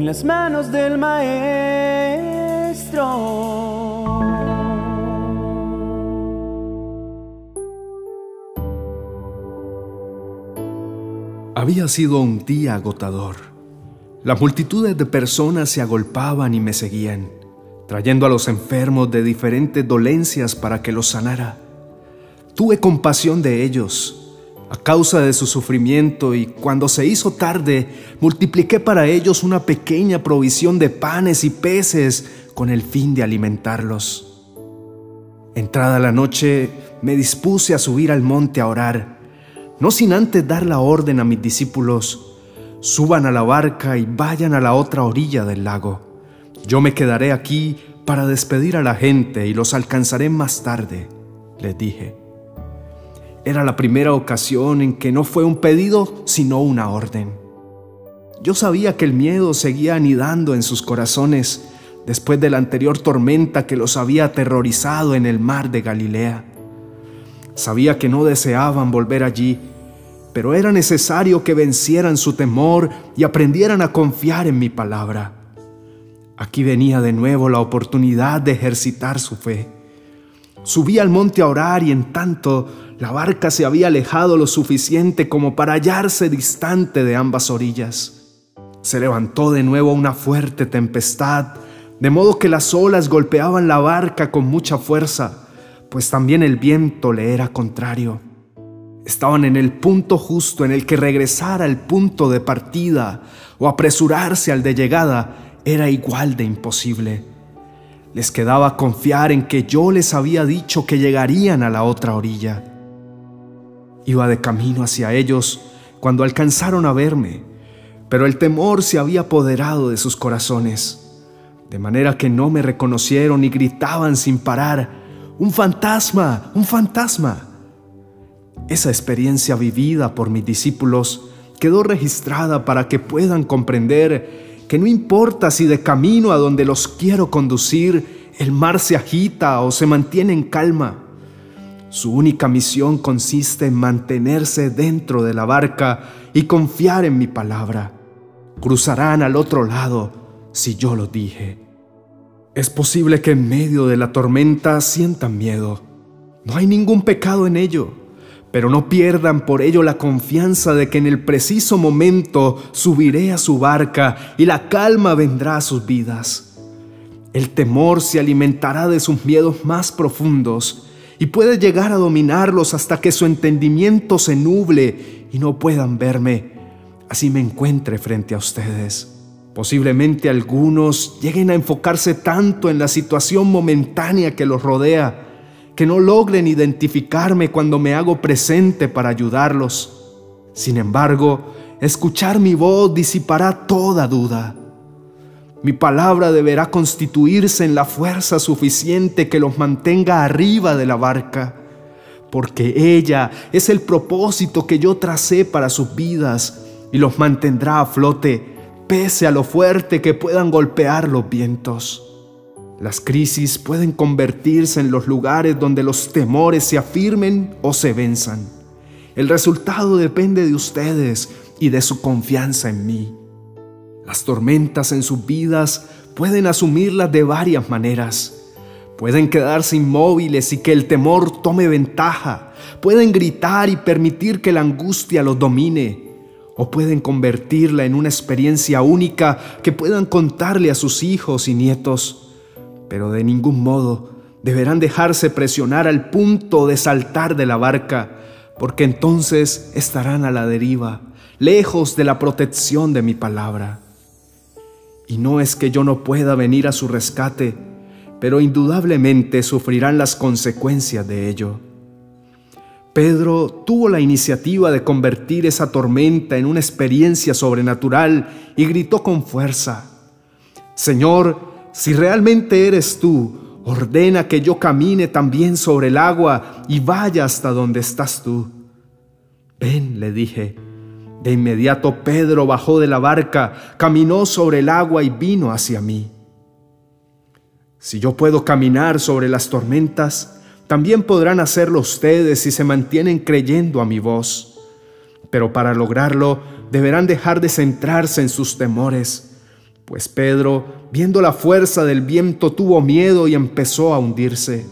en las manos del Maestro. Había sido un día agotador. Las multitudes de personas se agolpaban y me seguían, trayendo a los enfermos de diferentes dolencias para que los sanara. Tuve compasión de ellos a causa de su sufrimiento y cuando se hizo tarde, multipliqué para ellos una pequeña provisión de panes y peces con el fin de alimentarlos. Entrada la noche, me dispuse a subir al monte a orar, no sin antes dar la orden a mis discípulos, suban a la barca y vayan a la otra orilla del lago. Yo me quedaré aquí para despedir a la gente y los alcanzaré más tarde, les dije. Era la primera ocasión en que no fue un pedido, sino una orden. Yo sabía que el miedo seguía anidando en sus corazones después de la anterior tormenta que los había aterrorizado en el mar de Galilea. Sabía que no deseaban volver allí, pero era necesario que vencieran su temor y aprendieran a confiar en mi palabra. Aquí venía de nuevo la oportunidad de ejercitar su fe. Subí al monte a orar y en tanto la barca se había alejado lo suficiente como para hallarse distante de ambas orillas. Se levantó de nuevo una fuerte tempestad, de modo que las olas golpeaban la barca con mucha fuerza, pues también el viento le era contrario. Estaban en el punto justo en el que regresar al punto de partida o apresurarse al de llegada era igual de imposible. Les quedaba confiar en que yo les había dicho que llegarían a la otra orilla. Iba de camino hacia ellos cuando alcanzaron a verme, pero el temor se había apoderado de sus corazones, de manera que no me reconocieron y gritaban sin parar, ¡Un fantasma! ¡Un fantasma! Esa experiencia vivida por mis discípulos quedó registrada para que puedan comprender que no importa si de camino a donde los quiero conducir el mar se agita o se mantiene en calma, su única misión consiste en mantenerse dentro de la barca y confiar en mi palabra. Cruzarán al otro lado si yo lo dije. Es posible que en medio de la tormenta sientan miedo. No hay ningún pecado en ello, pero no pierdan por ello la confianza de que en el preciso momento subiré a su barca y la calma vendrá a sus vidas. El temor se alimentará de sus miedos más profundos y puede llegar a dominarlos hasta que su entendimiento se nuble y no puedan verme, así me encuentre frente a ustedes. Posiblemente algunos lleguen a enfocarse tanto en la situación momentánea que los rodea, que no logren identificarme cuando me hago presente para ayudarlos. Sin embargo, escuchar mi voz disipará toda duda. Mi palabra deberá constituirse en la fuerza suficiente que los mantenga arriba de la barca, porque ella es el propósito que yo tracé para sus vidas y los mantendrá a flote, pese a lo fuerte que puedan golpear los vientos. Las crisis pueden convertirse en los lugares donde los temores se afirmen o se venzan. El resultado depende de ustedes y de su confianza en mí. Las tormentas en sus vidas pueden asumirlas de varias maneras. Pueden quedarse inmóviles y que el temor tome ventaja. Pueden gritar y permitir que la angustia los domine. O pueden convertirla en una experiencia única que puedan contarle a sus hijos y nietos. Pero de ningún modo deberán dejarse presionar al punto de saltar de la barca, porque entonces estarán a la deriva, lejos de la protección de mi palabra. Y no es que yo no pueda venir a su rescate, pero indudablemente sufrirán las consecuencias de ello. Pedro tuvo la iniciativa de convertir esa tormenta en una experiencia sobrenatural y gritó con fuerza, Señor, si realmente eres tú, ordena que yo camine también sobre el agua y vaya hasta donde estás tú. Ven, le dije, de inmediato Pedro bajó de la barca, caminó sobre el agua y vino hacia mí. Si yo puedo caminar sobre las tormentas, también podrán hacerlo ustedes si se mantienen creyendo a mi voz. Pero para lograrlo deberán dejar de centrarse en sus temores, Pues Pedro, viendo la fuerza del viento, tuvo miedo y empezó a hundirse.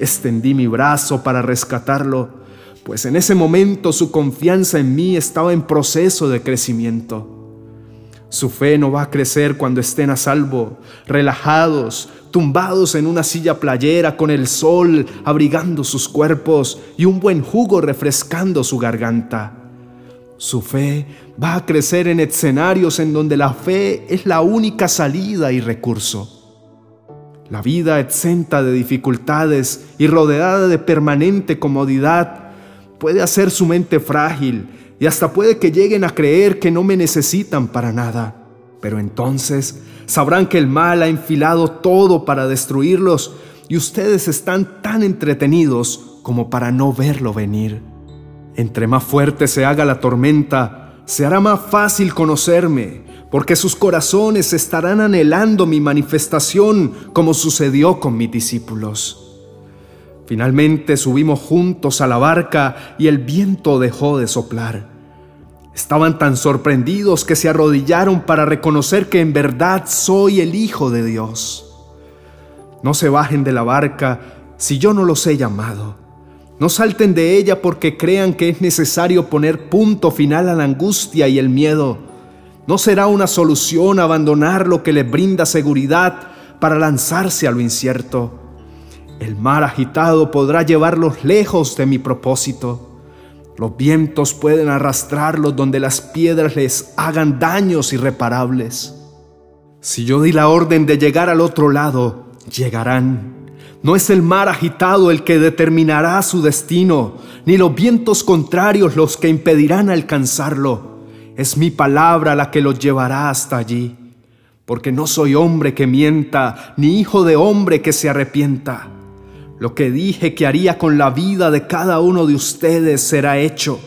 Extendí mi brazo para rescatarlo, pues en ese momento su confianza en mí estaba en proceso de crecimiento. Su fe no va a crecer cuando estén a salvo, relajados, tumbados en una silla playera con el sol abrigando sus cuerpos y un buen jugo refrescando su garganta. Su fe va a crecer en escenarios en donde la fe es la única salida y recurso. La vida exenta de dificultades y rodeada de permanente comodidad puede hacer su mente frágil y hasta puede que lleguen a creer que no me necesitan para nada. Pero entonces sabrán que el mal ha enfilado todo para destruirlos y ustedes están tan entretenidos como para no verlo venir. Entre más fuerte se haga la tormenta, se hará más fácil conocerme, porque sus corazones estarán anhelando mi manifestación como sucedió con mis discípulos. Finalmente subimos juntos a la barca y el viento dejó de soplar. Estaban tan sorprendidos que se arrodillaron para reconocer que en verdad soy el Hijo de Dios. No se bajen de la barca si yo no los he llamado. No salten de ella porque crean que es necesario poner punto final a la angustia y el miedo. No será una solución abandonar lo que les brinda seguridad para lanzarse a lo incierto. El mar agitado podrá llevarlos lejos de mi propósito. Los vientos pueden arrastrarlos donde las piedras les hagan daños irreparables. Si yo di la orden de llegar al otro lado, llegarán. No es el mar agitado el que determinará su destino, ni los vientos contrarios los que impedirán alcanzarlo. Es mi palabra la que los llevará hasta allí. Porque no soy hombre que mienta, ni hijo de hombre que se arrepienta. Lo que dije que haría con la vida de cada uno de ustedes será hecho.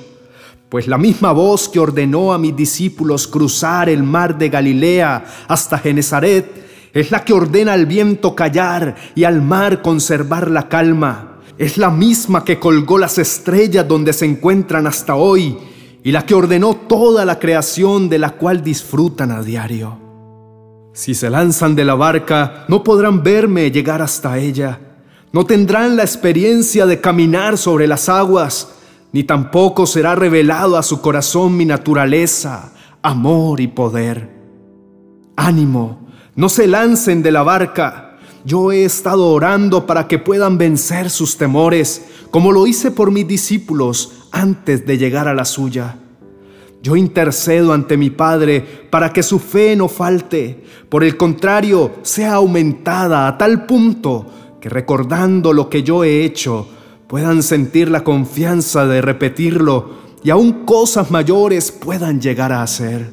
Pues la misma voz que ordenó a mis discípulos cruzar el mar de Galilea hasta Genezaret, es la que ordena al viento callar y al mar conservar la calma. Es la misma que colgó las estrellas donde se encuentran hasta hoy y la que ordenó toda la creación de la cual disfrutan a diario. Si se lanzan de la barca, no podrán verme llegar hasta ella. No tendrán la experiencia de caminar sobre las aguas, ni tampoco será revelado a su corazón mi naturaleza, amor y poder. Ánimo, no se lancen de la barca. Yo he estado orando para que puedan vencer sus temores, como lo hice por mis discípulos antes de llegar a la suya. Yo intercedo ante mi Padre para que su fe no falte, por el contrario, sea aumentada a tal punto recordando lo que yo he hecho, puedan sentir la confianza de repetirlo y aún cosas mayores puedan llegar a hacer.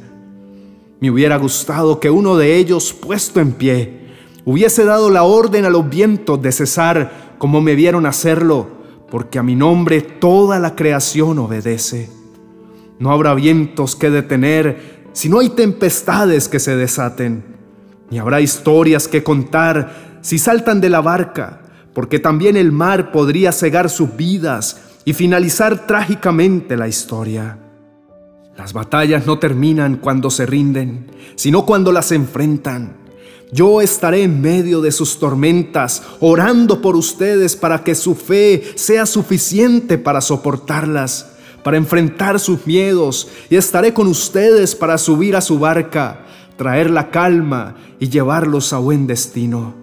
Me hubiera gustado que uno de ellos, puesto en pie, hubiese dado la orden a los vientos de cesar como me vieron hacerlo, porque a mi nombre toda la creación obedece. No habrá vientos que detener si no hay tempestades que se desaten, ni habrá historias que contar si saltan de la barca, porque también el mar podría cegar sus vidas y finalizar trágicamente la historia. Las batallas no terminan cuando se rinden, sino cuando las enfrentan. Yo estaré en medio de sus tormentas, orando por ustedes para que su fe sea suficiente para soportarlas, para enfrentar sus miedos, y estaré con ustedes para subir a su barca, traer la calma y llevarlos a buen destino.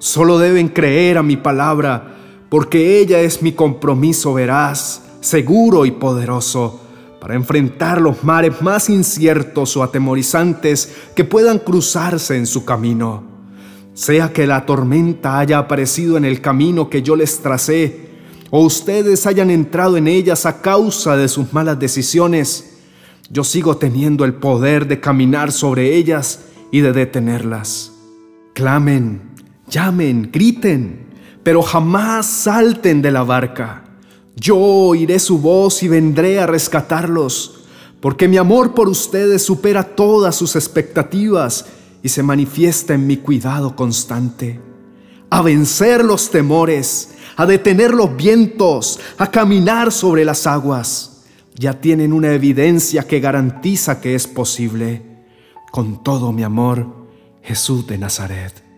Solo deben creer a mi palabra, porque ella es mi compromiso veraz, seguro y poderoso para enfrentar los mares más inciertos o atemorizantes que puedan cruzarse en su camino. Sea que la tormenta haya aparecido en el camino que yo les tracé, o ustedes hayan entrado en ellas a causa de sus malas decisiones, yo sigo teniendo el poder de caminar sobre ellas y de detenerlas. Clamen, llamen, griten, pero jamás salten de la barca yo oiré su voz y vendré a rescatarlos, porque mi amor por ustedes supera todas sus expectativas y se manifiesta en mi cuidado constante. A vencer los temores, a detener los vientos, a caminar sobre las aguas. Ya tienen una evidencia que garantiza que es posible. con todo mi amor, Jesús de Nazaret.